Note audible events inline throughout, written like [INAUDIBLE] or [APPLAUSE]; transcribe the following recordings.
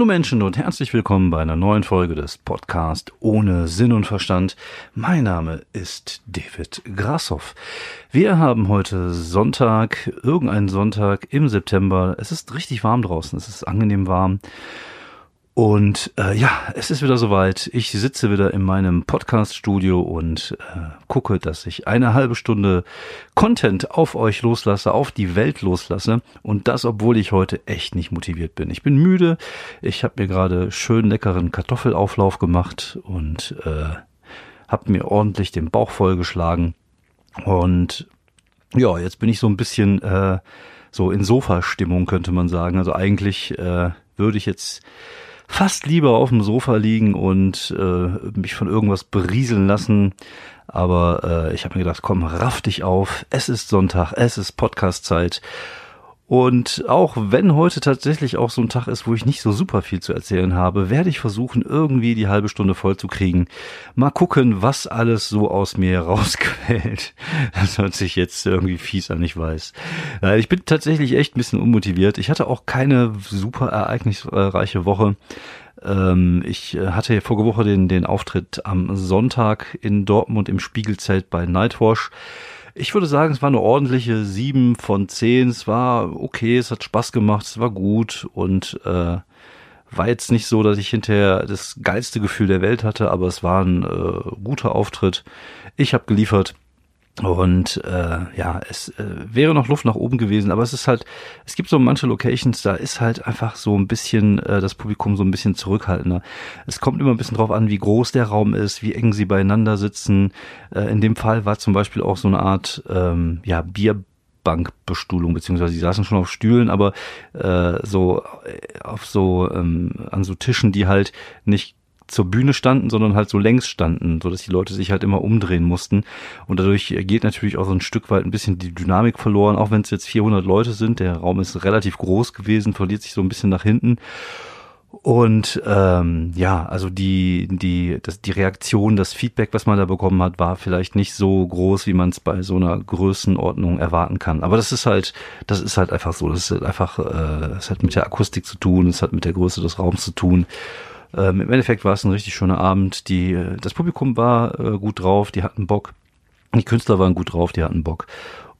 Hallo Menschen und herzlich willkommen bei einer neuen Folge des Podcast ohne Sinn und Verstand. Mein Name ist David Grashoff. Wir haben heute Sonntag, irgendeinen Sonntag im September. Es ist richtig warm draußen, es ist angenehm warm. Und äh, ja, es ist wieder soweit. Ich sitze wieder in meinem Podcast-Studio und äh, gucke, dass ich eine halbe Stunde Content auf euch loslasse, auf die Welt loslasse. Und das, obwohl ich heute echt nicht motiviert bin. Ich bin müde. Ich habe mir gerade schön leckeren Kartoffelauflauf gemacht und äh, habe mir ordentlich den Bauch vollgeschlagen. Und ja, jetzt bin ich so ein bisschen äh, so in Sofa-Stimmung, könnte man sagen. Also eigentlich äh, würde ich jetzt fast lieber auf dem Sofa liegen und äh, mich von irgendwas berieseln lassen. Aber äh, ich habe mir gedacht, komm, raff dich auf. Es ist Sonntag, es ist Podcast-Zeit. Und auch wenn heute tatsächlich auch so ein Tag ist, wo ich nicht so super viel zu erzählen habe, werde ich versuchen, irgendwie die halbe Stunde voll zu kriegen. Mal gucken, was alles so aus mir rausquält. [LAUGHS] Das hört sich jetzt irgendwie fies an, ich weiß. Ich bin tatsächlich echt ein bisschen unmotiviert. Ich hatte auch keine super ereignisreiche Woche. Ähm, ich äh, hatte vorige Woche den, den Auftritt am Sonntag in Dortmund im Spiegelzelt bei Nightwash. Ich würde sagen, es war eine ordentliche sieben von zehn. Es war okay, es hat Spaß gemacht, es war gut und äh, war jetzt nicht so, dass ich hinterher das geilste Gefühl der Welt hatte, aber es war ein äh, guter Auftritt. Ich habe geliefert. Und äh, ja, es äh, wäre noch Luft nach oben gewesen, aber es ist halt, es gibt so manche Locations, da ist halt einfach so ein bisschen äh, das Publikum so ein bisschen zurückhaltender. Es kommt immer ein bisschen drauf an, wie groß der Raum ist, wie eng sie beieinander sitzen. Äh, in dem Fall war zum Beispiel auch so eine Art ähm, ja, Bierbankbestuhlung, beziehungsweise sie saßen schon auf Stühlen, aber äh, so äh, auf so ähm, an so Tischen, die halt nicht zur Bühne standen, sondern halt so längs standen, so dass die Leute sich halt immer umdrehen mussten. Und dadurch geht natürlich auch so ein Stück weit ein bisschen die Dynamik verloren, auch wenn es jetzt 400 Leute sind. Der Raum ist relativ groß gewesen, verliert sich so ein bisschen nach hinten. Und ähm, ja, also die die das, die Reaktion, das Feedback, was man da bekommen hat, war vielleicht nicht so groß, wie man es bei so einer Größenordnung erwarten kann. Aber das ist halt das ist halt einfach so. Das ist halt einfach, äh, es hat mit der Akustik zu tun, es hat mit der Größe des Raums zu tun. Ähm, Im Endeffekt war es ein richtig schöner Abend. Die, äh, das Publikum war äh, gut drauf, die hatten Bock. Die Künstler waren gut drauf, die hatten Bock.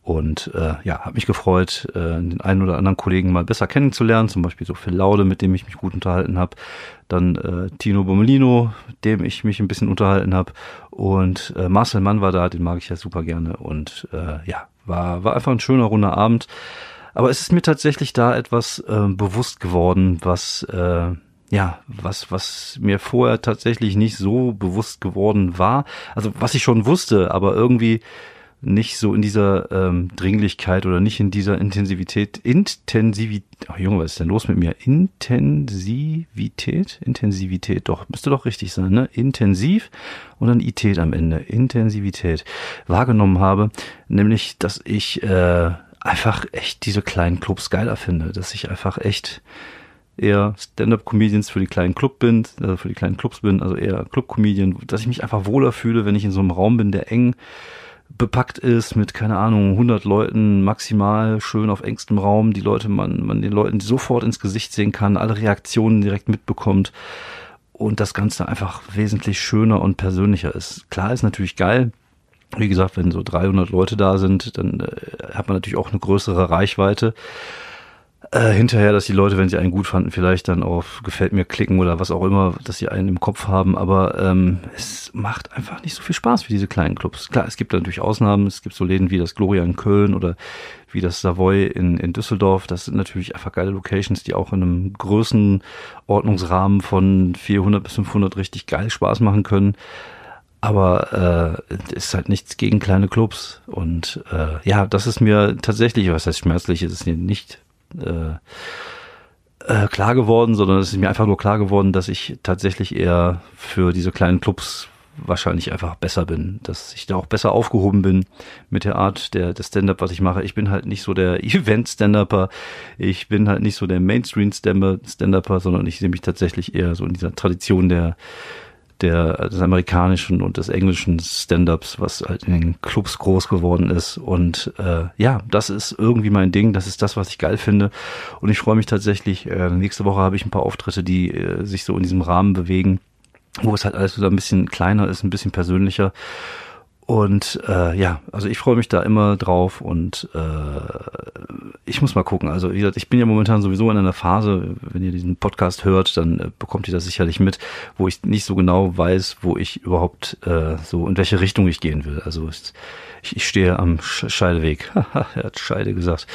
Und äh, ja, habe mich gefreut, äh, den einen oder anderen Kollegen mal besser kennenzulernen, zum Beispiel so Phil Laude, mit dem ich mich gut unterhalten habe, dann äh, Tino Bommelino, mit dem ich mich ein bisschen unterhalten habe und äh, Marcel Mann war da, den mag ich ja super gerne und äh, ja, war, war einfach ein schöner runder Abend. Aber es ist mir tatsächlich da etwas äh, bewusst geworden, was äh, ja, was, was mir vorher tatsächlich nicht so bewusst geworden war. Also was ich schon wusste, aber irgendwie nicht so in dieser ähm, Dringlichkeit oder nicht in dieser Intensivität, Intensivität, oh Junge, was ist denn los mit mir? Intensivität? Intensivität, doch, müsste doch richtig sein, ne? Intensiv und dann Ität am Ende, Intensivität wahrgenommen habe, nämlich, dass ich äh, einfach echt diese kleinen Clubs geiler finde, dass ich einfach echt eher Stand-up-Comedians für die kleinen Club bin, äh, für die kleinen Clubs bin, also eher Club-Comedian, dass ich mich einfach wohler fühle, wenn ich in so einem Raum bin, der eng bepackt ist mit, keine Ahnung, 100 Leuten maximal, schön auf engstem Raum, die Leute, man, man den Leuten sofort ins Gesicht sehen kann, alle Reaktionen direkt mitbekommt und das Ganze einfach wesentlich schöner und persönlicher ist. Klar ist natürlich geil, wie gesagt, wenn so 300 Leute da sind, dann äh, hat man natürlich auch eine größere Reichweite äh, hinterher, dass die Leute, wenn sie einen gut fanden, vielleicht dann auf gefällt mir klicken oder was auch immer, dass sie einen im Kopf haben. Aber ähm, es macht einfach nicht so viel Spaß wie diese kleinen Clubs. Klar, es gibt natürlich Ausnahmen. Es gibt so Läden wie das Gloria in Köln oder wie das Savoy in, in Düsseldorf. Das sind natürlich einfach geile Locations, die auch in einem Größenordnungsrahmen von 400 bis 500 richtig geil Spaß machen können aber äh, ist halt nichts gegen kleine Clubs und äh, ja, das ist mir tatsächlich, was heißt schmerzlich, ist es nicht äh, äh, klar geworden, sondern es ist mir einfach nur klar geworden, dass ich tatsächlich eher für diese kleinen Clubs wahrscheinlich einfach besser bin, dass ich da auch besser aufgehoben bin mit der Art der, der Stand-up, was ich mache. Ich bin halt nicht so der [LAUGHS] Event-Stand-Upper, ich bin halt nicht so der Mainstream-Stand-Upper, sondern ich sehe mich tatsächlich eher so in dieser Tradition der der, des amerikanischen und des englischen Stand-ups, was halt in den Clubs groß geworden ist. Und äh, ja, das ist irgendwie mein Ding. Das ist das, was ich geil finde. Und ich freue mich tatsächlich. Äh, nächste Woche habe ich ein paar Auftritte, die äh, sich so in diesem Rahmen bewegen, wo es halt alles wieder ein bisschen kleiner ist, ein bisschen persönlicher. Und äh, ja, also ich freue mich da immer drauf und äh, ich muss mal gucken. Also wie gesagt, ich bin ja momentan sowieso in einer Phase, wenn ihr diesen Podcast hört, dann äh, bekommt ihr das sicherlich mit, wo ich nicht so genau weiß, wo ich überhaupt äh, so in welche Richtung ich gehen will. Also ist, ich, ich stehe am Scheideweg. [LAUGHS] er hat Scheide gesagt.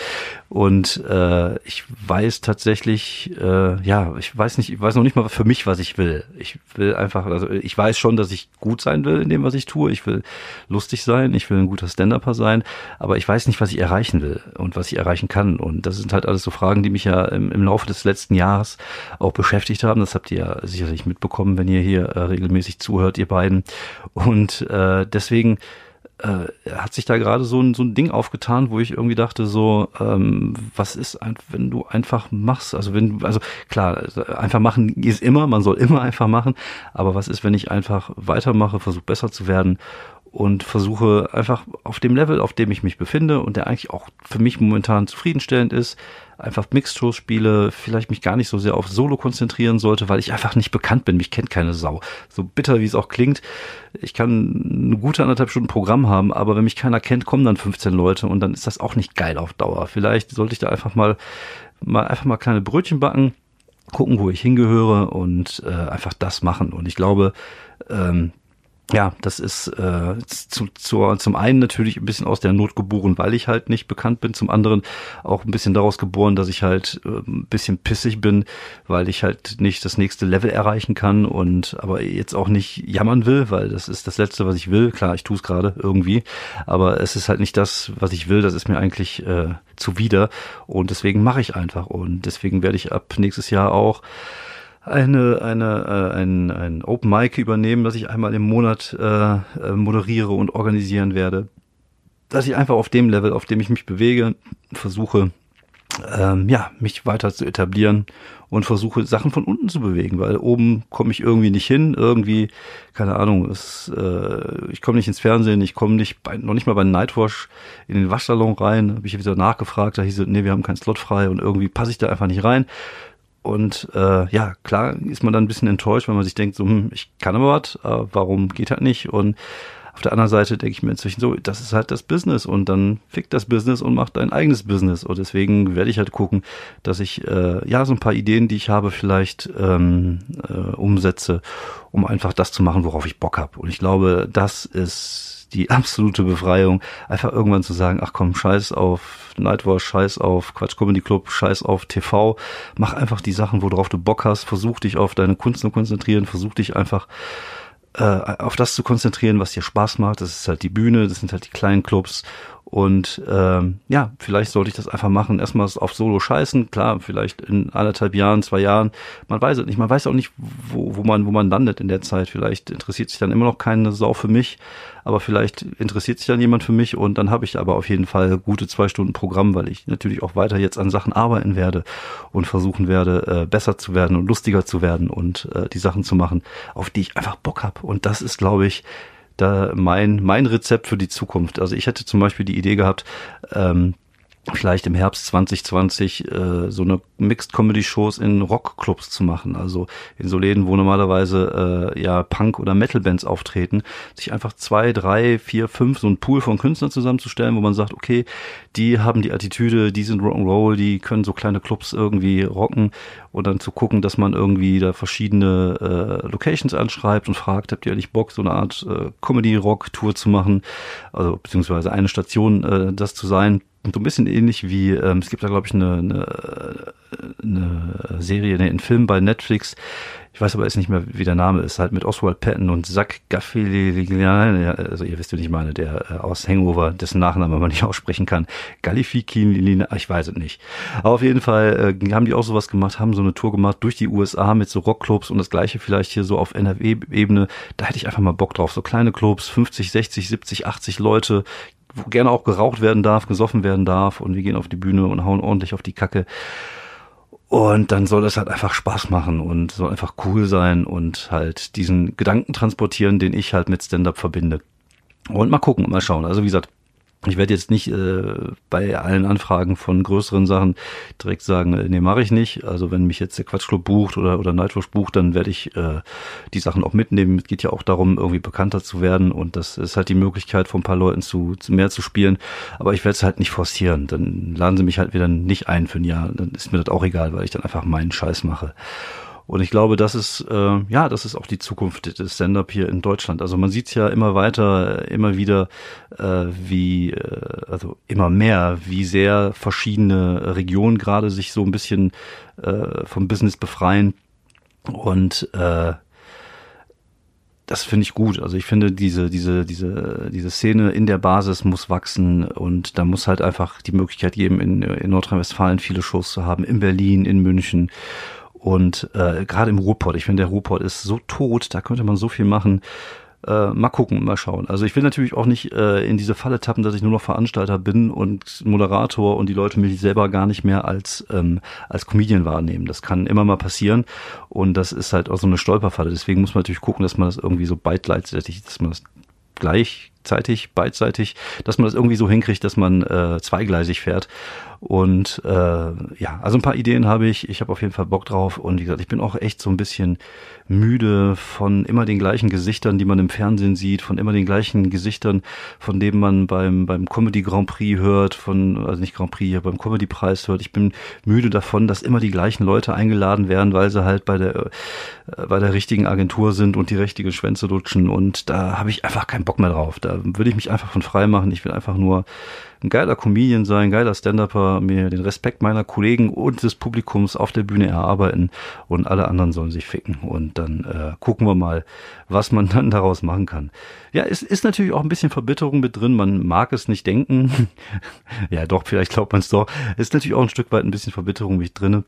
Und äh, ich weiß tatsächlich, äh, ja, ich weiß nicht, ich weiß noch nicht mal für mich, was ich will. Ich will einfach, also ich weiß schon, dass ich gut sein will in dem, was ich tue. Ich will lustig sein, ich will ein guter Stand-Upper sein, aber ich weiß nicht, was ich erreichen will und was ich erreichen kann. Und das sind halt alles so Fragen, die mich ja im, im Laufe des letzten Jahres auch beschäftigt haben. Das habt ihr ja sicherlich mitbekommen, wenn ihr hier äh, regelmäßig zuhört, ihr beiden. Und äh, deswegen äh, hat sich da gerade so ein, so ein Ding aufgetan, wo ich irgendwie dachte, so, ähm, was ist, wenn du einfach machst? Also wenn, also klar, einfach machen ist immer, man soll immer einfach machen, aber was ist, wenn ich einfach weitermache, versuche besser zu werden und versuche einfach auf dem Level, auf dem ich mich befinde und der eigentlich auch für mich momentan zufriedenstellend ist, einfach Mixed-Shows spiele, vielleicht mich gar nicht so sehr auf Solo konzentrieren sollte, weil ich einfach nicht bekannt bin. Mich kennt keine Sau. So bitter, wie es auch klingt. Ich kann eine gute anderthalb Stunden Programm haben, aber wenn mich keiner kennt, kommen dann 15 Leute und dann ist das auch nicht geil auf Dauer. Vielleicht sollte ich da einfach mal, mal einfach mal kleine Brötchen backen, gucken, wo ich hingehöre und äh, einfach das machen. Und ich glaube, ähm, ja, das ist äh, zu, zu, zum einen natürlich ein bisschen aus der Not geboren, weil ich halt nicht bekannt bin, zum anderen auch ein bisschen daraus geboren, dass ich halt äh, ein bisschen pissig bin, weil ich halt nicht das nächste Level erreichen kann und aber jetzt auch nicht jammern will, weil das ist das Letzte, was ich will. Klar, ich tue es gerade irgendwie, aber es ist halt nicht das, was ich will. Das ist mir eigentlich äh, zuwider und deswegen mache ich einfach und deswegen werde ich ab nächstes Jahr auch eine, eine, äh, ein, ein Open Mic übernehmen, das ich einmal im Monat äh, äh, moderiere und organisieren werde. Dass ich einfach auf dem Level, auf dem ich mich bewege, versuche, ähm, ja, mich weiter zu etablieren und versuche Sachen von unten zu bewegen, weil oben komme ich irgendwie nicht hin, irgendwie, keine Ahnung, es, äh, ich komme nicht ins Fernsehen, ich komme nicht bei, noch nicht mal bei Nightwash in den Waschsalon rein, habe ich wieder nachgefragt, da hieß es, nee, wir haben keinen Slot frei und irgendwie passe ich da einfach nicht rein. Und äh, ja, klar ist man dann ein bisschen enttäuscht, wenn man sich denkt, so, hm, ich kann aber was, äh, warum geht halt nicht? Und auf der anderen Seite denke ich mir inzwischen so, das ist halt das Business und dann fickt das Business und macht ein eigenes Business. Und deswegen werde ich halt gucken, dass ich äh, ja so ein paar Ideen, die ich habe, vielleicht ähm, äh, umsetze, um einfach das zu machen, worauf ich Bock habe. Und ich glaube, das ist die absolute Befreiung, einfach irgendwann zu sagen, ach komm, scheiß auf Nightwatch, scheiß auf Quatsch Comedy Club, scheiß auf TV, mach einfach die Sachen, worauf du Bock hast, versuch dich auf deine Kunst zu konzentrieren, versuch dich einfach äh, auf das zu konzentrieren, was dir Spaß macht. Das ist halt die Bühne, das sind halt die kleinen Clubs und ähm, ja, vielleicht sollte ich das einfach machen. Erstmal auf Solo scheißen, klar, vielleicht in anderthalb Jahren, zwei Jahren. Man weiß es nicht. Man weiß auch nicht, wo, wo man, wo man landet in der Zeit. Vielleicht interessiert sich dann immer noch keine Sau für mich, aber vielleicht interessiert sich dann jemand für mich und dann habe ich aber auf jeden Fall gute zwei Stunden Programm, weil ich natürlich auch weiter jetzt an Sachen arbeiten werde und versuchen werde, äh, besser zu werden und lustiger zu werden und äh, die Sachen zu machen, auf die ich einfach Bock habe. Und das ist, glaube ich, da mein, mein Rezept für die Zukunft. Also ich hätte zum Beispiel die Idee gehabt, ähm, vielleicht im Herbst 2020 äh, so eine Mixed Comedy Shows in Rockclubs zu machen, also in so Läden, wo normalerweise äh, ja Punk oder Metal Bands auftreten, sich einfach zwei, drei, vier, fünf so ein Pool von Künstlern zusammenzustellen, wo man sagt, okay, die haben die Attitüde, die sind Rock'n'Roll, die können so kleine Clubs irgendwie rocken und dann zu gucken, dass man irgendwie da verschiedene äh, Locations anschreibt und fragt, habt ihr eigentlich Bock, so eine Art äh, Comedy-Rock-Tour zu machen, also beziehungsweise eine Station äh, das zu sein so ein bisschen ähnlich wie, ähm, es gibt da, glaube ich, eine, eine, eine Serie, nee, einen Film bei Netflix, ich weiß aber jetzt nicht mehr, wie der Name ist, halt mit Oswald Patton und Zach Galifianakis, also ihr wisst, wie ich meine, der äh, aus Hangover, dessen Nachname man nicht [LAUGHS] aussprechen kann, Galifianakis, ich weiß es nicht. Aber auf jeden Fall äh, haben die auch sowas gemacht, haben so eine Tour gemacht durch die USA mit so Rockclubs und das gleiche vielleicht hier so auf NRW-Ebene, da hätte ich einfach mal Bock drauf, so kleine Clubs, 50, 60, 70, 80 Leute, wo gerne auch geraucht werden darf, gesoffen werden darf und wir gehen auf die Bühne und hauen ordentlich auf die Kacke. Und dann soll das halt einfach Spaß machen und soll einfach cool sein und halt diesen Gedanken transportieren, den ich halt mit Stand-up verbinde. Und mal gucken, mal schauen. Also wie gesagt, ich werde jetzt nicht äh, bei allen Anfragen von größeren Sachen direkt sagen, äh, nee, mache ich nicht. Also wenn mich jetzt der Quatschclub bucht oder, oder Nightwatch bucht, dann werde ich äh, die Sachen auch mitnehmen. Es geht ja auch darum, irgendwie bekannter zu werden und das ist halt die Möglichkeit, von ein paar Leuten zu, zu mehr zu spielen. Aber ich werde es halt nicht forcieren. Dann laden sie mich halt wieder nicht ein für ein Jahr. Dann ist mir das auch egal, weil ich dann einfach meinen Scheiß mache. Und ich glaube, das ist, äh, ja, das ist auch die Zukunft des Stand-up hier in Deutschland. Also man sieht es ja immer weiter, immer wieder, äh, wie, äh, also immer mehr, wie sehr verschiedene Regionen gerade sich so ein bisschen äh, vom Business befreien. Und äh, das finde ich gut. Also ich finde diese, diese, diese, diese Szene in der Basis muss wachsen und da muss halt einfach die Möglichkeit geben, in, in Nordrhein-Westfalen viele Shows zu haben, in Berlin, in München und äh, gerade im Ruhrpott, ich finde, der Ruhrpott ist so tot, da könnte man so viel machen. Äh, mal gucken, mal schauen. Also ich will natürlich auch nicht äh, in diese Falle tappen, dass ich nur noch Veranstalter bin und Moderator und die Leute mich selber gar nicht mehr als ähm, als Comedian wahrnehmen. Das kann immer mal passieren und das ist halt auch so eine Stolperfalle. Deswegen muss man natürlich gucken, dass man das irgendwie so beidleitig, dass man das gleichzeitig, beidseitig, dass man das irgendwie so hinkriegt, dass man äh, zweigleisig fährt und äh, ja, also ein paar Ideen habe ich. Ich habe auf jeden Fall Bock drauf. Und wie gesagt, ich bin auch echt so ein bisschen müde von immer den gleichen Gesichtern, die man im Fernsehen sieht, von immer den gleichen Gesichtern, von denen man beim, beim Comedy Grand Prix hört, von, also nicht Grand Prix, beim Comedy Preis hört. Ich bin müde davon, dass immer die gleichen Leute eingeladen werden, weil sie halt bei der, äh, bei der richtigen Agentur sind und die richtige Schwänze lutschen. Und da habe ich einfach keinen Bock mehr drauf. Da würde ich mich einfach von frei machen. Ich will einfach nur ein geiler Comedian sein, geiler Stand-Upper, mir den Respekt meiner Kollegen und des Publikums auf der Bühne erarbeiten und alle anderen sollen sich ficken. Und dann äh, gucken wir mal, was man [LAUGHS] dann daraus machen kann. Ja, es ist natürlich auch ein bisschen Verbitterung mit drin. Man mag es nicht denken. [LAUGHS] ja, doch, vielleicht glaubt man es doch. Es ist natürlich auch ein Stück weit ein bisschen Verbitterung mit drinne.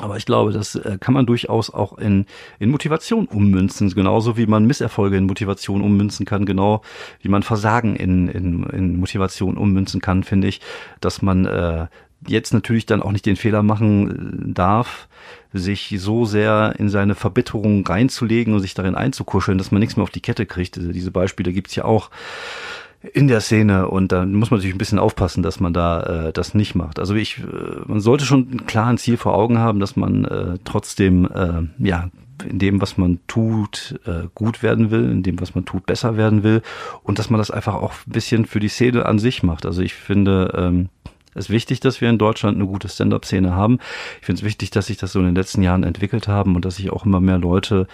Aber ich glaube, das äh, kann man durchaus auch in, in Motivation ummünzen, genauso wie man Misserfolge in Motivation ummünzen kann, genau wie man Versagen in, in, in Motivation ummünzen kann, finde ich, dass man äh, jetzt natürlich dann auch nicht den Fehler machen äh, darf, sich so sehr in seine Verbitterung reinzulegen und sich darin einzukuscheln, dass man nichts mehr auf die Kette kriegt. Diese Beispiele gibt's ja auch in der Szene und da muss man natürlich ein bisschen aufpassen, dass man da äh, das nicht macht. Also ich, äh, man sollte schon ein klares Ziel vor Augen haben, dass man äh, trotzdem äh, ja in dem, was man tut, äh, gut werden will, in dem, was man tut, besser werden will und dass man das einfach auch ein bisschen für die Szene an sich macht. Also ich finde, ähm, es ist wichtig, dass wir in Deutschland eine gute Stand-up-Szene haben. Ich finde es wichtig, dass sich das so in den letzten Jahren entwickelt haben und dass sich auch immer mehr Leute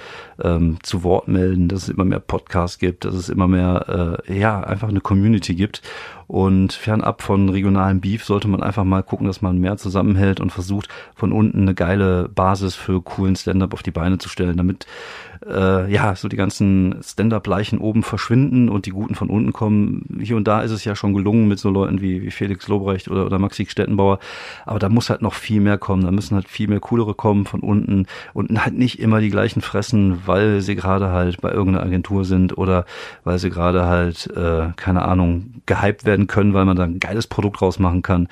ähm, zu Wort melden, dass es immer mehr Podcasts gibt, dass es immer mehr, äh, ja, einfach eine Community gibt. Und fernab von regionalen Beef sollte man einfach mal gucken, dass man mehr zusammenhält und versucht, von unten eine geile Basis für coolen Stand-up auf die Beine zu stellen, damit äh, ja, so die ganzen Stand-up-Leichen oben verschwinden und die Guten von unten kommen. Hier und da ist es ja schon gelungen mit so Leuten wie, wie Felix Lobrecht oder, oder Maxi Stettenbauer. Aber da muss halt noch viel mehr kommen. Da müssen halt viel mehr coolere kommen von unten und halt nicht immer die gleichen fressen, weil sie gerade halt bei irgendeiner Agentur sind oder weil sie gerade halt, äh, keine Ahnung, gehypt werden können, weil man da ein geiles Produkt rausmachen kann.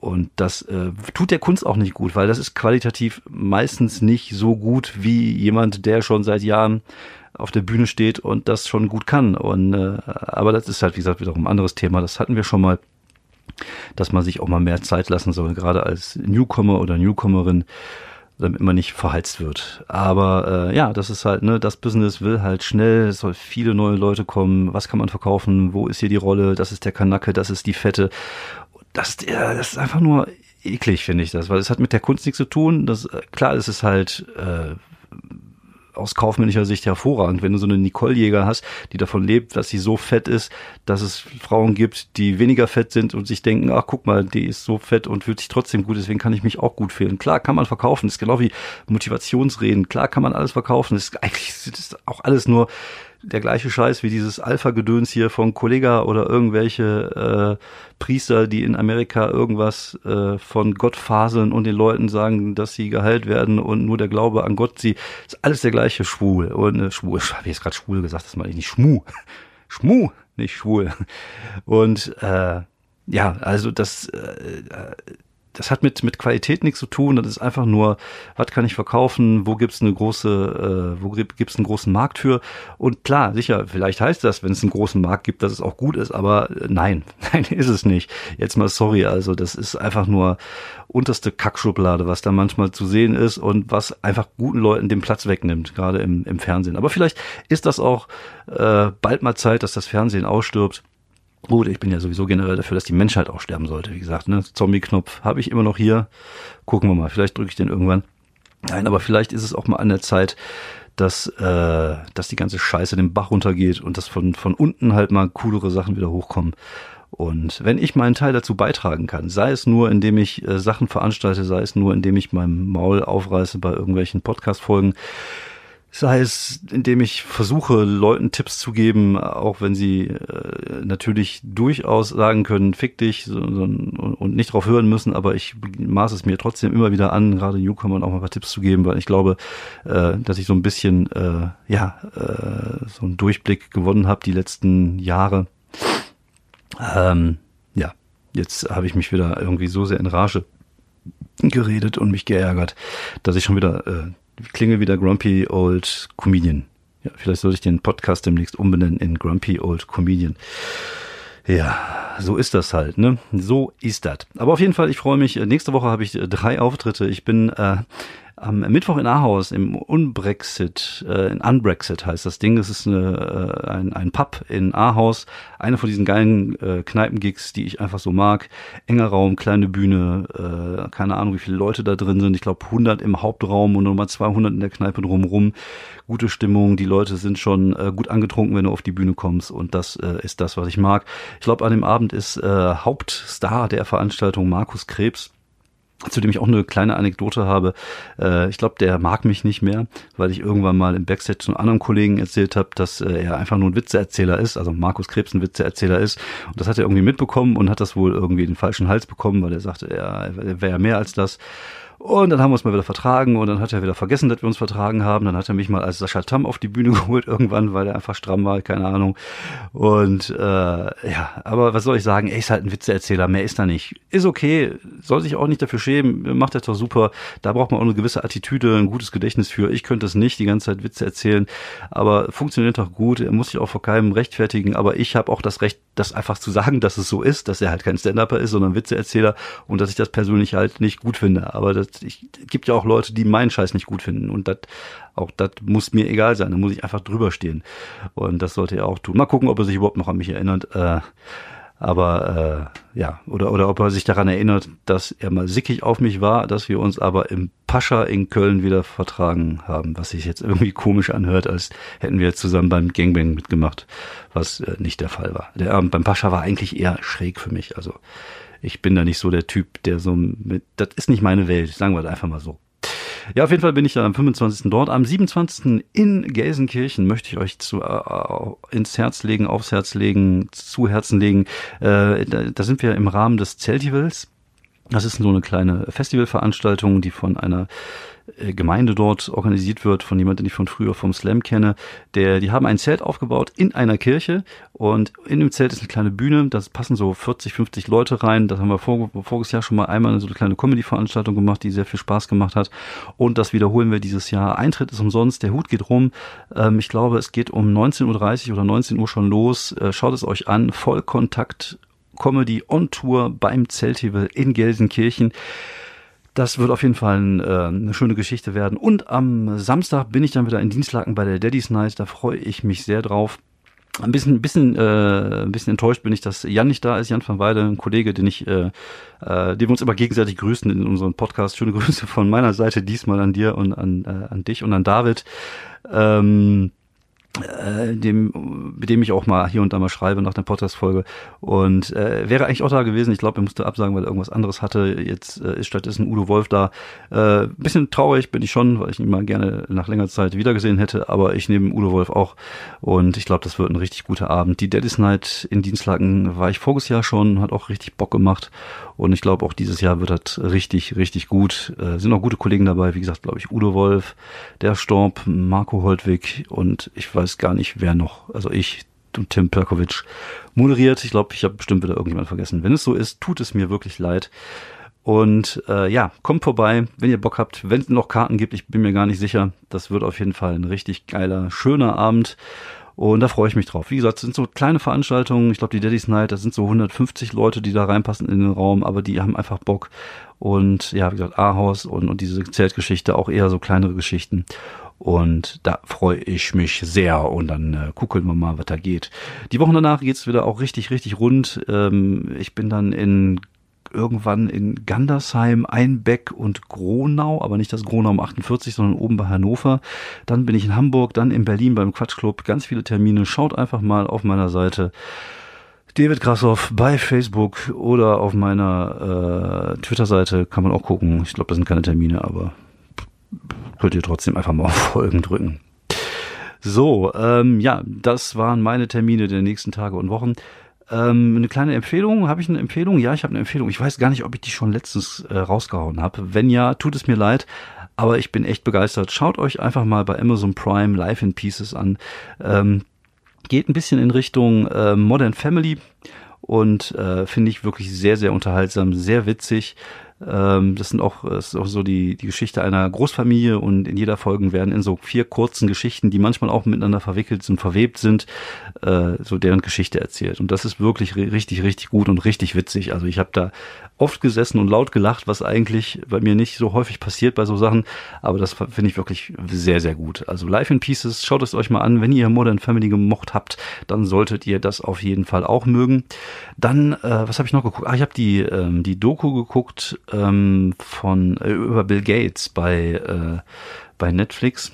Und das äh, tut der Kunst auch nicht gut, weil das ist qualitativ meistens nicht so gut wie jemand, der schon seit Jahren auf der Bühne steht und das schon gut kann. Und äh, aber das ist halt, wie gesagt, wiederum ein anderes Thema. Das hatten wir schon mal, dass man sich auch mal mehr Zeit lassen soll, gerade als Newcomer oder Newcomerin, damit man nicht verheizt wird. Aber äh, ja, das ist halt, ne, das Business will halt schnell, es soll viele neue Leute kommen, was kann man verkaufen, wo ist hier die Rolle, das ist der Kanacke, das ist die Fette das, das ist einfach nur eklig, finde ich das, weil es hat mit der Kunst nichts zu tun. Das, äh, klar, es ist halt äh, aus kaufmännischer Sicht hervorragend, wenn du so eine Nicole Jäger hast, die davon lebt, dass sie so fett ist, dass es Frauen gibt, die weniger fett sind und sich denken, ach guck mal, die ist so fett und fühlt sich trotzdem gut, deswegen kann ich mich auch gut fühlen. Klar kann man verkaufen, das ist genau wie Motivationsreden, klar kann man alles verkaufen, das ist eigentlich das ist auch alles nur der gleiche Scheiß wie dieses Alpha-Gedöns hier von Kollega oder irgendwelche äh, Priester, die in Amerika irgendwas äh, von Gott faseln und den Leuten sagen, dass sie geheilt werden und nur der Glaube an Gott sie. Ist alles der gleiche schwul. Und äh, schwul, ich habe jetzt gerade schwul gesagt, das meine ich nicht. Schmu. [LAUGHS] Schmu, nicht schwul. Und äh, ja, also das, äh, das hat mit, mit Qualität nichts zu tun. Das ist einfach nur, was kann ich verkaufen, wo gibt's eine große, äh, wo gibt's einen großen Markt für? Und klar, sicher, vielleicht heißt das, wenn es einen großen Markt gibt, dass es auch gut ist, aber äh, nein, [LAUGHS] nein, ist es nicht. Jetzt mal sorry, also das ist einfach nur unterste Kackschublade, was da manchmal zu sehen ist und was einfach guten Leuten den Platz wegnimmt, gerade im, im Fernsehen. Aber vielleicht ist das auch äh, bald mal Zeit, dass das Fernsehen ausstirbt. Gut, ich bin ja sowieso generell dafür, dass die Menschheit auch sterben sollte. Wie gesagt, ne, Zombie-Knopf habe ich immer noch hier. Gucken wir mal, vielleicht drücke ich den irgendwann. Nein, aber vielleicht ist es auch mal an der Zeit, dass, äh, dass die ganze Scheiße den Bach runtergeht und dass von, von unten halt mal coolere Sachen wieder hochkommen. Und wenn ich meinen Teil dazu beitragen kann, sei es nur, indem ich äh, Sachen veranstalte, sei es nur, indem ich meinem Maul aufreiße bei irgendwelchen Podcast-Folgen, sei es, indem ich versuche, Leuten Tipps zu geben, auch wenn sie äh, natürlich durchaus sagen können, fick dich so, so, und nicht drauf hören müssen, aber ich maße es mir trotzdem immer wieder an, gerade Newcomern auch mal ein paar Tipps zu geben, weil ich glaube, äh, dass ich so ein bisschen, äh, ja, äh, so einen Durchblick gewonnen habe die letzten Jahre. Ähm, ja, jetzt habe ich mich wieder irgendwie so sehr in Rage geredet und mich geärgert, dass ich schon wieder äh, klinge wie der Grumpy Old Comedian. Ja, vielleicht sollte ich den Podcast demnächst umbenennen in Grumpy Old Comedian. Ja, so ist das halt, ne? So ist das. Aber auf jeden Fall, ich freue mich. Nächste Woche habe ich drei Auftritte. Ich bin äh, am Mittwoch in Ahaus im Unbrexit, äh, in Unbrexit heißt das Ding. Das ist eine, äh, ein, ein Pub in Ahaus. Eine von diesen geilen äh, Kneipengigs, die ich einfach so mag. Enger Raum, kleine Bühne, äh, keine Ahnung, wie viele Leute da drin sind. Ich glaube 100 im Hauptraum und nochmal 200 in der Kneipe drumherum. Gute Stimmung, die Leute sind schon äh, gut angetrunken, wenn du auf die Bühne kommst und das äh, ist das, was ich mag. Ich glaube, an dem Abend ist äh, Hauptstar der Veranstaltung Markus Krebs zu dem ich auch eine kleine Anekdote habe. Äh, ich glaube, der mag mich nicht mehr, weil ich irgendwann mal im Backstage zu einem anderen Kollegen erzählt habe, dass äh, er einfach nur ein Witzeerzähler ist, also Markus Krebs ein Witzeerzähler ist. Und das hat er irgendwie mitbekommen und hat das wohl irgendwie den falschen Hals bekommen, weil er sagte, er, er wäre mehr als das. Und dann haben wir uns mal wieder vertragen und dann hat er wieder vergessen, dass wir uns vertragen haben. Dann hat er mich mal als Sascha Tam auf die Bühne [LAUGHS] geholt irgendwann, weil er einfach stramm war, keine Ahnung. Und äh, ja, aber was soll ich sagen? Er ist halt ein Witzeerzähler, mehr ist er nicht. Ist okay, soll sich auch nicht dafür schämen, macht er doch super. Da braucht man auch eine gewisse Attitüde, ein gutes Gedächtnis für. Ich könnte es nicht, die ganze Zeit Witze erzählen, aber funktioniert doch gut. Er muss sich auch vor keinem rechtfertigen, aber ich habe auch das Recht, das einfach zu sagen, dass es so ist, dass er halt kein Stand-Upper ist, sondern Witzeerzähler und dass ich das persönlich halt nicht gut finde. Aber das ich gibt ja auch Leute, die meinen Scheiß nicht gut finden und das auch das muss mir egal sein, da muss ich einfach drüber stehen und das sollte er auch tun. Mal gucken, ob er sich überhaupt noch an mich erinnert. Äh, aber äh, ja, oder oder ob er sich daran erinnert, dass er mal sickig auf mich war, dass wir uns aber im Pascha in Köln wieder vertragen haben, was sich jetzt irgendwie komisch anhört, als hätten wir zusammen beim Gangbang mitgemacht, was äh, nicht der Fall war. Der Abend beim Pascha war eigentlich eher schräg für mich, also ich bin da nicht so der Typ, der so mit, das ist nicht meine Welt, sagen wir das einfach mal so. Ja, auf jeden Fall bin ich am 25. dort. Am 27. in Gelsenkirchen möchte ich euch zu, äh, ins Herz legen, aufs Herz legen, zu Herzen legen. Äh, da, da sind wir im Rahmen des Zeltivals. Das ist so eine kleine Festivalveranstaltung, die von einer äh, Gemeinde dort organisiert wird, von jemandem, den ich von früher vom Slam kenne. Der, die haben ein Zelt aufgebaut in einer Kirche und in dem Zelt ist eine kleine Bühne, da passen so 40, 50 Leute rein. Das haben wir vor, voriges Jahr schon mal einmal so eine kleine Comedy-Veranstaltung gemacht, die sehr viel Spaß gemacht hat. Und das wiederholen wir dieses Jahr. Eintritt ist umsonst, der Hut geht rum. Ähm, ich glaube, es geht um 19.30 Uhr oder 19 Uhr schon los. Äh, schaut es euch an. Vollkontakt Comedy on Tour beim Zeltival in Gelsenkirchen. Das wird auf jeden Fall ein, äh, eine schöne Geschichte werden. Und am Samstag bin ich dann wieder in Dienstlaken bei der Daddy's Night. Da freue ich mich sehr drauf. Ein bisschen, bisschen, äh, ein bisschen enttäuscht bin ich, dass Jan nicht da ist. Jan van Weide, ein Kollege, den ich, äh, äh, den wir uns immer gegenseitig grüßen in unserem Podcast. Schöne [LAUGHS] Grüße von meiner Seite diesmal an dir und an, äh, an dich und an David. Ähm, äh, dem, mit dem ich auch mal hier und da mal schreibe nach der Podcast-Folge. Und äh, wäre eigentlich auch da gewesen. Ich glaube, er musste absagen, weil er irgendwas anderes hatte. Jetzt äh, ist stattdessen Udo Wolf da. Äh, bisschen traurig bin ich schon, weil ich ihn mal gerne nach längerer Zeit wiedergesehen hätte. Aber ich nehme Udo Wolf auch. Und ich glaube, das wird ein richtig guter Abend. Die Daddy's Night in Dienstlaken war ich voriges Jahr schon, hat auch richtig Bock gemacht. Und ich glaube, auch dieses Jahr wird das richtig, richtig gut. Äh, sind auch gute Kollegen dabei. Wie gesagt, glaube ich, Udo Wolf, der Storb, Marco Holtwig und ich weiß gar nicht, wer noch. Also ich und Tim Perkovic moderiert. Ich glaube, ich habe bestimmt wieder irgendjemand vergessen. Wenn es so ist, tut es mir wirklich leid. Und äh, ja, kommt vorbei, wenn ihr Bock habt, wenn es noch Karten gibt, ich bin mir gar nicht sicher. Das wird auf jeden Fall ein richtig geiler, schöner Abend. Und da freue ich mich drauf. Wie gesagt, es sind so kleine Veranstaltungen. Ich glaube, die Daddy's Night, das sind so 150 Leute, die da reinpassen in den Raum, aber die haben einfach Bock. Und ja, wie gesagt, A-Haus und, und diese Zeltgeschichte, auch eher so kleinere Geschichten. Und da freue ich mich sehr. Und dann äh, gucken wir mal, was da geht. Die Wochen danach geht's wieder auch richtig, richtig rund. Ähm, ich bin dann in irgendwann in Gandersheim, Einbeck und Gronau, aber nicht das Gronau um 48, sondern oben bei Hannover. Dann bin ich in Hamburg, dann in Berlin beim Quatschclub. Ganz viele Termine. Schaut einfach mal auf meiner Seite. David Grassoff bei Facebook oder auf meiner äh, Twitter-Seite kann man auch gucken. Ich glaube, das sind keine Termine, aber könnt ihr trotzdem einfach mal [LAUGHS] auf Folgen drücken. So, ähm, ja, das waren meine Termine der nächsten Tage und Wochen. Ähm, eine kleine Empfehlung, habe ich eine Empfehlung? Ja, ich habe eine Empfehlung. Ich weiß gar nicht, ob ich die schon letztens äh, rausgehauen habe. Wenn ja, tut es mir leid, aber ich bin echt begeistert. Schaut euch einfach mal bei Amazon Prime Life in Pieces an. Ähm, geht ein bisschen in Richtung äh, Modern Family und äh, finde ich wirklich sehr, sehr unterhaltsam, sehr witzig. Ähm, das sind auch, das ist auch so die, die Geschichte einer Großfamilie und in jeder Folge werden in so vier kurzen Geschichten, die manchmal auch miteinander verwickelt und verwebt sind, äh, so deren Geschichte erzählt. Und das ist wirklich richtig, richtig gut und richtig witzig. Also ich habe da oft gesessen und laut gelacht, was eigentlich bei mir nicht so häufig passiert bei so Sachen, aber das finde ich wirklich sehr, sehr gut. Also Life in Pieces, schaut es euch mal an. Wenn ihr Modern Family gemocht habt, dann solltet ihr das auf jeden Fall auch mögen. Dann, äh, was habe ich noch geguckt? Ah, ich habe die, ähm, die Doku geguckt ähm, von äh, über Bill Gates bei, äh, bei Netflix.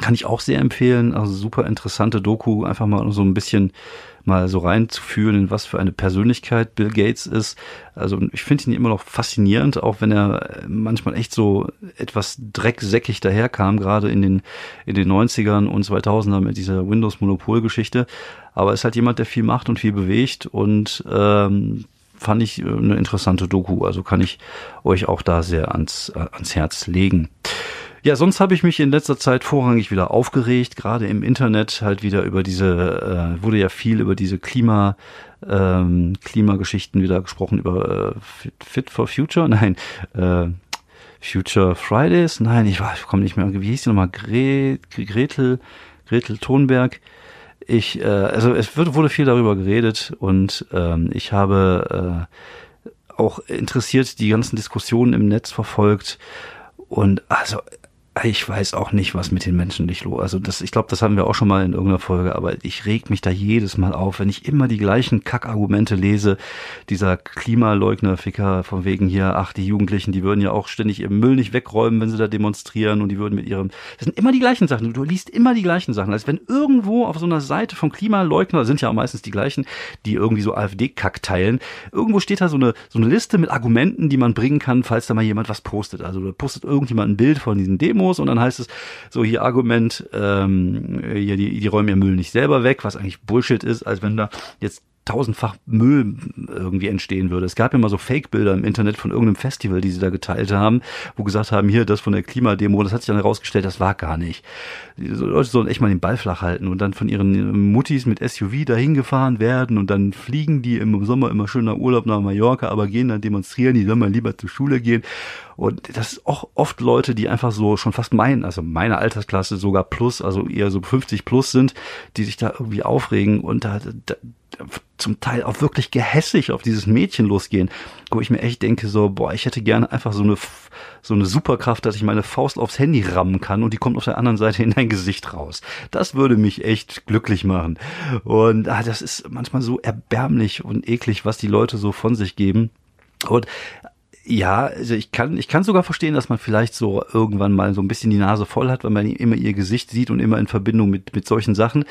Kann ich auch sehr empfehlen. Also super interessante Doku, einfach mal so ein bisschen mal so reinzufühlen, in was für eine Persönlichkeit Bill Gates ist. Also ich finde ihn immer noch faszinierend, auch wenn er manchmal echt so etwas drecksäckig daherkam, gerade in den, in den 90ern und 2000ern mit dieser Windows-Monopol-Geschichte. Aber er ist halt jemand, der viel macht und viel bewegt und ähm, fand ich eine interessante Doku. Also kann ich euch auch da sehr ans, ans Herz legen. Ja, sonst habe ich mich in letzter Zeit vorrangig wieder aufgeregt, gerade im Internet halt wieder über diese, äh, wurde ja viel über diese Klima, ähm, Klimageschichten wieder gesprochen, über äh, Fit for Future, [LAUGHS] nein, äh, Future Fridays, nein, ich, ich komme nicht mehr, wie hieß die nochmal, Gre Gretel, Gretel Thunberg. Ich, äh, also es wird, wurde viel darüber geredet und ähm, ich habe äh, auch interessiert die ganzen Diskussionen im Netz verfolgt und also ich weiß auch nicht, was mit den Menschen nicht los. Also das, ich glaube, das haben wir auch schon mal in irgendeiner Folge, aber ich reg mich da jedes Mal auf, wenn ich immer die gleichen Kackargumente lese. Dieser Klimaleugner-Ficker von wegen hier, ach, die Jugendlichen, die würden ja auch ständig ihren Müll nicht wegräumen, wenn sie da demonstrieren und die würden mit ihrem, das sind immer die gleichen Sachen. Du liest immer die gleichen Sachen. Als wenn irgendwo auf so einer Seite von Klimaleugner, sind ja auch meistens die gleichen, die irgendwie so AfD-Kack teilen, irgendwo steht da so eine, so eine Liste mit Argumenten, die man bringen kann, falls da mal jemand was postet. Also da postet irgendjemand ein Bild von diesen Demos muss. Und dann heißt es so hier Argument, ähm, hier, die, die räumen ihr Müll nicht selber weg, was eigentlich Bullshit ist, als wenn da jetzt tausendfach Müll irgendwie entstehen würde. Es gab ja mal so Fake-Bilder im Internet von irgendeinem Festival, die sie da geteilt haben, wo gesagt haben, hier, das von der Klimademo, das hat sich dann herausgestellt, das war gar nicht. Die Leute sollen echt mal den Ball flach halten und dann von ihren Muttis mit SUV dahin gefahren werden und dann fliegen die im Sommer immer schön nach Urlaub nach Mallorca, aber gehen dann demonstrieren, die sollen mal lieber zur Schule gehen. Und das ist auch oft Leute, die einfach so schon fast meinen, also meine Altersklasse sogar plus, also eher so 50 plus sind, die sich da irgendwie aufregen und da, da zum Teil auch wirklich gehässig auf dieses Mädchen losgehen, wo ich mir echt denke so, boah, ich hätte gerne einfach so eine so eine Superkraft, dass ich meine Faust aufs Handy rammen kann und die kommt auf der anderen Seite in dein Gesicht raus. Das würde mich echt glücklich machen. Und ah, das ist manchmal so erbärmlich und eklig, was die Leute so von sich geben. Und ja, also ich kann, ich kann sogar verstehen, dass man vielleicht so irgendwann mal so ein bisschen die Nase voll hat, weil man immer ihr Gesicht sieht und immer in Verbindung mit, mit solchen Sachen.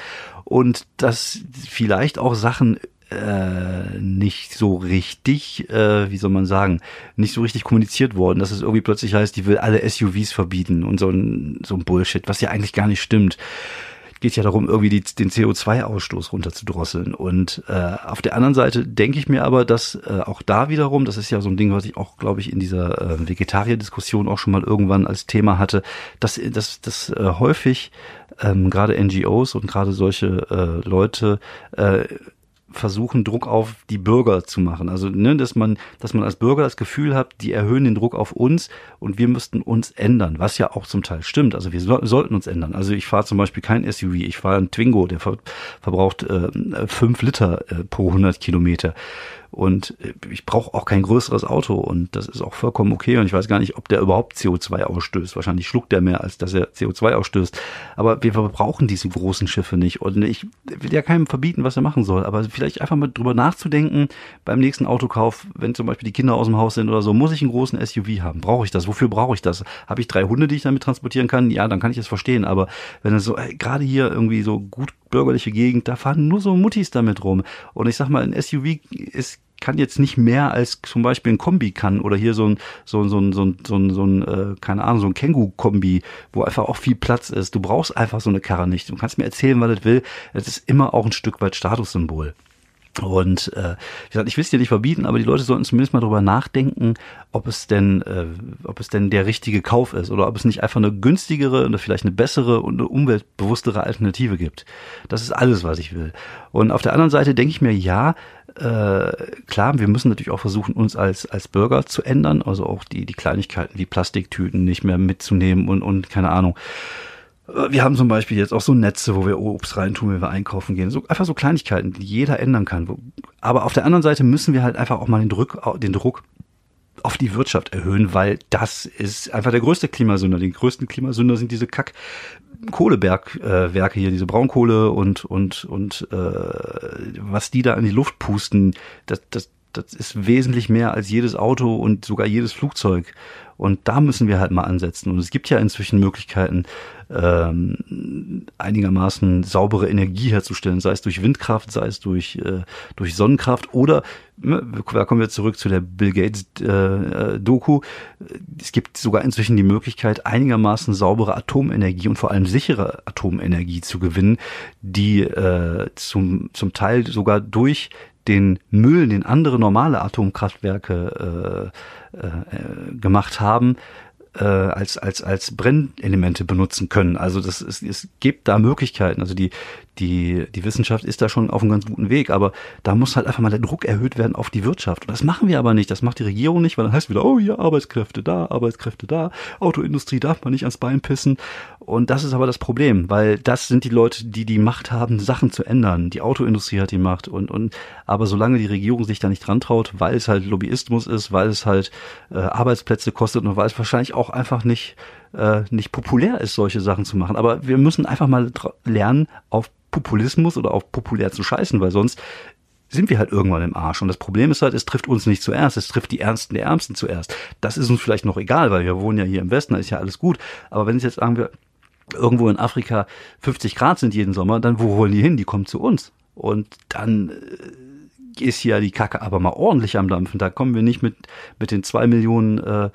Und dass vielleicht auch Sachen äh, nicht so richtig, äh, wie soll man sagen, nicht so richtig kommuniziert worden, dass es irgendwie plötzlich heißt, die will alle SUVs verbieten und so ein, so ein Bullshit, was ja eigentlich gar nicht stimmt geht ja darum, irgendwie die, den CO2-Ausstoß runterzudrosseln. Und äh, auf der anderen Seite denke ich mir aber, dass äh, auch da wiederum, das ist ja so ein Ding, was ich auch, glaube ich, in dieser äh, Vegetarier-Diskussion auch schon mal irgendwann als Thema hatte, dass, dass, dass äh, häufig ähm, gerade NGOs und gerade solche äh, Leute äh, versuchen, Druck auf die Bürger zu machen. Also, ne, dass man, dass man als Bürger das Gefühl hat, die erhöhen den Druck auf uns und wir müssten uns ändern, was ja auch zum Teil stimmt. Also wir so, sollten uns ändern. Also ich fahre zum Beispiel kein SUV, ich fahre einen Twingo, der ver, verbraucht äh, fünf Liter äh, pro 100 Kilometer. Und äh, ich brauche auch kein größeres Auto und das ist auch vollkommen okay. Und ich weiß gar nicht, ob der überhaupt CO2 ausstößt. Wahrscheinlich schluckt der mehr, als dass er CO2 ausstößt. Aber wir brauchen diese großen Schiffe nicht. Und ich will ja keinem verbieten, was er machen soll. Aber vielleicht einfach mal drüber nachzudenken beim nächsten Autokauf, wenn zum Beispiel die Kinder aus dem Haus sind oder so, muss ich einen großen SUV haben? Brauche ich das? Wofür brauche ich das? Habe ich drei Hunde, die ich damit transportieren kann? Ja, dann kann ich es verstehen. Aber wenn es so, äh, gerade hier irgendwie so gut bürgerliche Gegend, da fahren nur so Muttis damit rum. Und ich sag mal, ein SUV ist kann jetzt nicht mehr als zum Beispiel ein Kombi kann oder hier so ein, so, so, so, so, so ein, äh, keine Ahnung, so ein Känguru-Kombi, wo einfach auch viel Platz ist. Du brauchst einfach so eine Karre nicht. Du kannst mir erzählen, was das will. Es ist immer auch ein Stück weit Statussymbol. Und äh, wie gesagt, ich will es dir nicht verbieten, aber die Leute sollten zumindest mal drüber nachdenken, ob es denn, äh, ob es denn der richtige Kauf ist oder ob es nicht einfach eine günstigere oder vielleicht eine bessere und eine umweltbewusstere Alternative gibt. Das ist alles, was ich will. Und auf der anderen Seite denke ich mir, ja, äh, klar, wir müssen natürlich auch versuchen, uns als, als Bürger zu ändern, also auch die, die Kleinigkeiten wie Plastiktüten nicht mehr mitzunehmen und, und keine Ahnung. Äh, wir haben zum Beispiel jetzt auch so Netze, wo wir Obst reintun, wenn wir einkaufen gehen. So, einfach so Kleinigkeiten, die jeder ändern kann. Aber auf der anderen Seite müssen wir halt einfach auch mal den Druck, den Druck auf die Wirtschaft erhöhen, weil das ist einfach der größte Klimasünder. Die größten Klimasünder sind diese Kack Kohlebergwerke äh, hier, diese Braunkohle und und und äh, was die da in die Luft pusten, das, das, das ist wesentlich mehr als jedes Auto und sogar jedes Flugzeug. Und da müssen wir halt mal ansetzen. Und es gibt ja inzwischen Möglichkeiten, ähm, einigermaßen saubere Energie herzustellen, sei es durch Windkraft, sei es durch, äh, durch Sonnenkraft oder, ne, da kommen wir zurück zu der Bill Gates äh, äh, es gibt sogar inzwischen die Möglichkeit, einigermaßen saubere Atomenergie und vor allem sichere Atomenergie zu gewinnen, die äh, zum, zum Teil sogar durch den Müll, den andere normale Atomkraftwerke äh, äh, gemacht haben, äh, als, als, als Brennelemente benutzen können. Also das ist, es gibt da Möglichkeiten. Also die, die, die Wissenschaft ist da schon auf einem ganz guten Weg, aber da muss halt einfach mal der Druck erhöht werden auf die Wirtschaft. Und das machen wir aber nicht. Das macht die Regierung nicht, weil dann heißt wieder, oh ja, Arbeitskräfte da, Arbeitskräfte da, Autoindustrie darf man nicht ans Bein pissen. Und das ist aber das Problem, weil das sind die Leute, die die Macht haben, Sachen zu ändern. Die Autoindustrie hat die Macht und, und, aber solange die Regierung sich da nicht dran traut, weil es halt Lobbyismus ist, weil es halt äh, Arbeitsplätze kostet und weil es wahrscheinlich auch einfach nicht, äh, nicht populär ist, solche Sachen zu machen. Aber wir müssen einfach mal lernen, auf Populismus oder auf populär zu scheißen, weil sonst sind wir halt irgendwann im Arsch. Und das Problem ist halt, es trifft uns nicht zuerst, es trifft die Ernsten der Ärmsten zuerst. Das ist uns vielleicht noch egal, weil wir wohnen ja hier im Westen, da ist ja alles gut. Aber wenn es jetzt sagen wir, irgendwo in Afrika 50 Grad sind jeden Sommer, dann wo wollen die hin? Die kommen zu uns. Und dann äh, ist ja die Kacke aber mal ordentlich am Dampfen. Da kommen wir nicht mit, mit den zwei Millionen äh,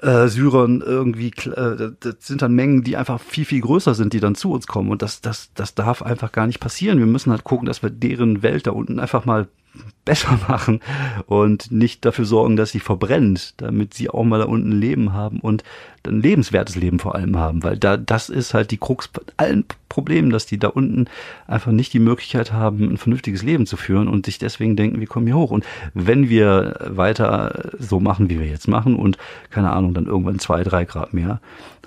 äh, Syrern irgendwie, äh, das sind dann Mengen, die einfach viel, viel größer sind, die dann zu uns kommen. Und das, das, das darf einfach gar nicht passieren. Wir müssen halt gucken, dass wir deren Welt da unten einfach mal [LAUGHS] besser machen und nicht dafür sorgen, dass sie verbrennt, damit sie auch mal da unten Leben haben und ein lebenswertes Leben vor allem haben, weil da das ist halt die Krux bei allen Problemen, dass die da unten einfach nicht die Möglichkeit haben, ein vernünftiges Leben zu führen und sich deswegen denken, wir kommen hier hoch. Und wenn wir weiter so machen, wie wir jetzt machen und keine Ahnung, dann irgendwann zwei, drei Grad mehr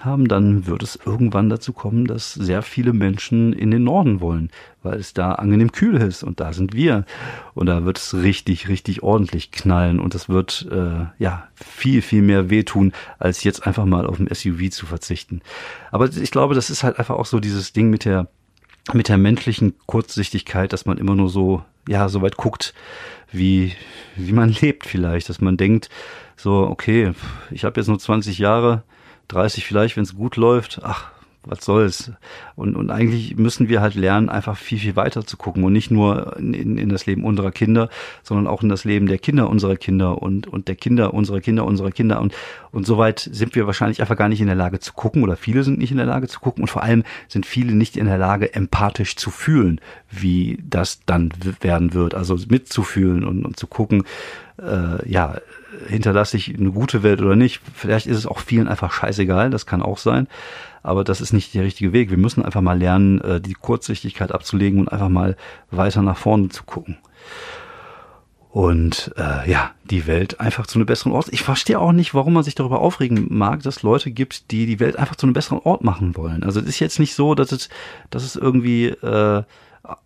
haben, dann wird es irgendwann dazu kommen, dass sehr viele Menschen in den Norden wollen, weil es da angenehm kühl ist und da sind wir. Und da wird es richtig, richtig ordentlich knallen und es wird äh, ja viel, viel mehr wehtun, als jetzt einfach mal auf ein SUV zu verzichten. Aber ich glaube, das ist halt einfach auch so dieses Ding mit der mit der menschlichen Kurzsichtigkeit, dass man immer nur so ja so weit guckt, wie wie man lebt vielleicht, dass man denkt so okay, ich habe jetzt nur 20 Jahre, 30 vielleicht, wenn es gut läuft. Ach, was soll's? Und, und eigentlich müssen wir halt lernen, einfach viel, viel weiter zu gucken und nicht nur in, in das Leben unserer Kinder, sondern auch in das Leben der Kinder unserer Kinder und, und der Kinder unserer Kinder unserer Kinder. Und, und soweit sind wir wahrscheinlich einfach gar nicht in der Lage zu gucken oder viele sind nicht in der Lage zu gucken und vor allem sind viele nicht in der Lage, empathisch zu fühlen, wie das dann werden wird. Also mitzufühlen und, und zu gucken, äh, ja, hinterlasse ich eine gute Welt oder nicht. Vielleicht ist es auch vielen einfach scheißegal, das kann auch sein. Aber das ist nicht der richtige Weg. Wir müssen einfach mal lernen, äh, die Kurzsichtigkeit abzulegen und einfach mal weiter nach vorne zu gucken und äh, ja, die Welt einfach zu einem besseren Ort. Ich verstehe auch nicht, warum man sich darüber aufregen mag, dass Leute gibt, die die Welt einfach zu einem besseren Ort machen wollen. Also es ist jetzt nicht so, dass es, dass es irgendwie, äh,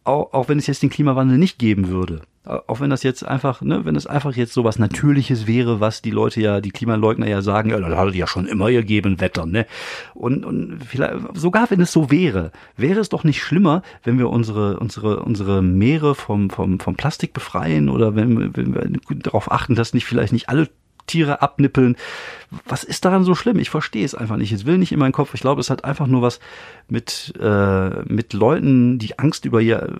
auch, auch wenn es jetzt den Klimawandel nicht geben würde, auch wenn das jetzt einfach, ne, wenn es einfach jetzt so was Natürliches wäre, was die Leute ja, die Klimaleugner ja sagen, ja, das hat ja schon immer gegeben, Wetter, ne? Und, und vielleicht, sogar wenn es so wäre, wäre es doch nicht schlimmer, wenn wir unsere, unsere, unsere Meere vom, vom, vom Plastik befreien oder wenn, wenn wir darauf achten, dass nicht vielleicht nicht alle Tiere abnippeln. Was ist daran so schlimm? Ich verstehe es einfach nicht. Es will nicht in meinen Kopf. Ich glaube, es hat einfach nur was mit, äh, mit Leuten, die Angst über ihr,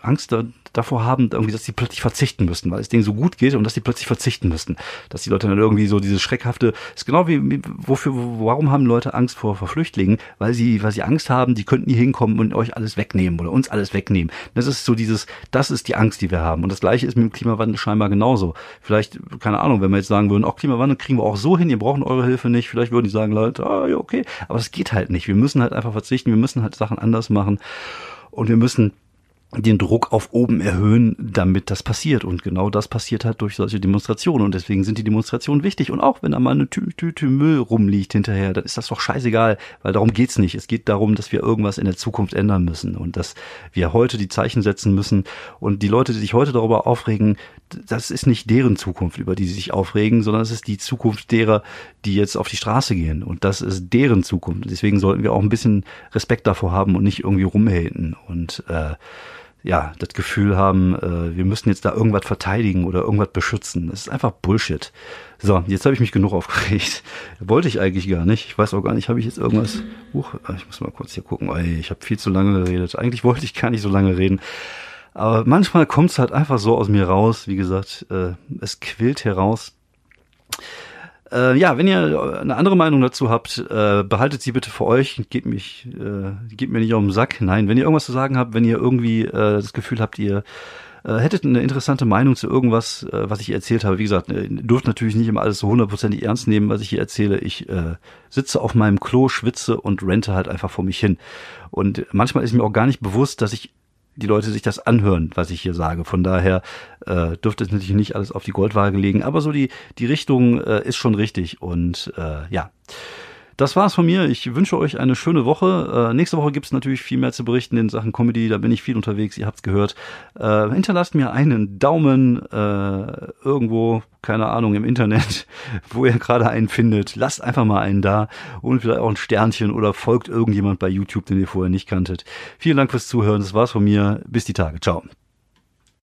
Angst davor haben, irgendwie, dass sie plötzlich verzichten müssten, weil es denen so gut geht und dass sie plötzlich verzichten müssten. Dass die Leute dann irgendwie so dieses schreckhafte, ist genau wie, wofür, warum haben Leute Angst vor, vor Flüchtlingen? Weil sie, weil sie Angst haben, die könnten hier hinkommen und euch alles wegnehmen oder uns alles wegnehmen. Das ist so dieses, das ist die Angst, die wir haben. Und das Gleiche ist mit dem Klimawandel scheinbar genauso. Vielleicht, keine Ahnung, wenn wir jetzt sagen würden, auch Klimawandel kriegen wir auch so hin, ihr braucht eure Hilfe nicht. Vielleicht würden die sagen, Leute, ah, ja, okay. Aber es geht halt nicht. Wir müssen halt einfach verzichten. Wir müssen halt Sachen anders machen. Und wir müssen den Druck auf oben erhöhen, damit das passiert. Und genau das passiert halt durch solche Demonstrationen. Und deswegen sind die Demonstrationen wichtig. Und auch wenn da mal eine Tüte Müll rumliegt hinterher, dann ist das doch scheißegal, weil darum geht's nicht. Es geht darum, dass wir irgendwas in der Zukunft ändern müssen und dass wir heute die Zeichen setzen müssen. Und die Leute, die sich heute darüber aufregen, das ist nicht deren Zukunft, über die sie sich aufregen, sondern es ist die Zukunft derer, die jetzt auf die Straße gehen. Und das ist deren Zukunft. Deswegen sollten wir auch ein bisschen Respekt davor haben und nicht irgendwie rumhaten. Und äh, ja, das Gefühl haben, äh, wir müssen jetzt da irgendwas verteidigen oder irgendwas beschützen. Das ist einfach Bullshit. So, jetzt habe ich mich genug [LAUGHS] aufgeregt. Wollte ich eigentlich gar nicht. Ich weiß auch gar nicht, habe ich jetzt irgendwas. Huch, ich muss mal kurz hier gucken. Ey, ich habe viel zu lange geredet. Eigentlich wollte ich gar nicht so lange reden. Aber manchmal kommt es halt einfach so aus mir raus. Wie gesagt, äh, es quillt heraus. Äh, ja, wenn ihr eine andere Meinung dazu habt, äh, behaltet sie bitte für euch. Gebt mich, äh, gebt mir nicht auf den Sack. Nein, wenn ihr irgendwas zu sagen habt, wenn ihr irgendwie äh, das Gefühl habt, ihr äh, hättet eine interessante Meinung zu irgendwas, äh, was ich erzählt habe. Wie gesagt, äh, dürft natürlich nicht immer alles so hundertprozentig ernst nehmen, was ich hier erzähle. Ich äh, sitze auf meinem Klo, schwitze und rente halt einfach vor mich hin. Und manchmal ist mir auch gar nicht bewusst, dass ich die Leute sich das anhören, was ich hier sage. Von daher äh, dürfte es natürlich nicht alles auf die Goldwaage legen, aber so die, die Richtung äh, ist schon richtig. Und äh, ja. Das war's von mir. Ich wünsche euch eine schöne Woche. Äh, nächste Woche gibt's natürlich viel mehr zu berichten in Sachen Comedy. Da bin ich viel unterwegs. Ihr habt's gehört. Äh, hinterlasst mir einen Daumen äh, irgendwo, keine Ahnung, im Internet, [LAUGHS] wo ihr gerade einen findet. Lasst einfach mal einen da und vielleicht auch ein Sternchen oder folgt irgendjemand bei YouTube, den ihr vorher nicht kanntet. Vielen Dank fürs Zuhören. Das war's von mir. Bis die Tage. Ciao.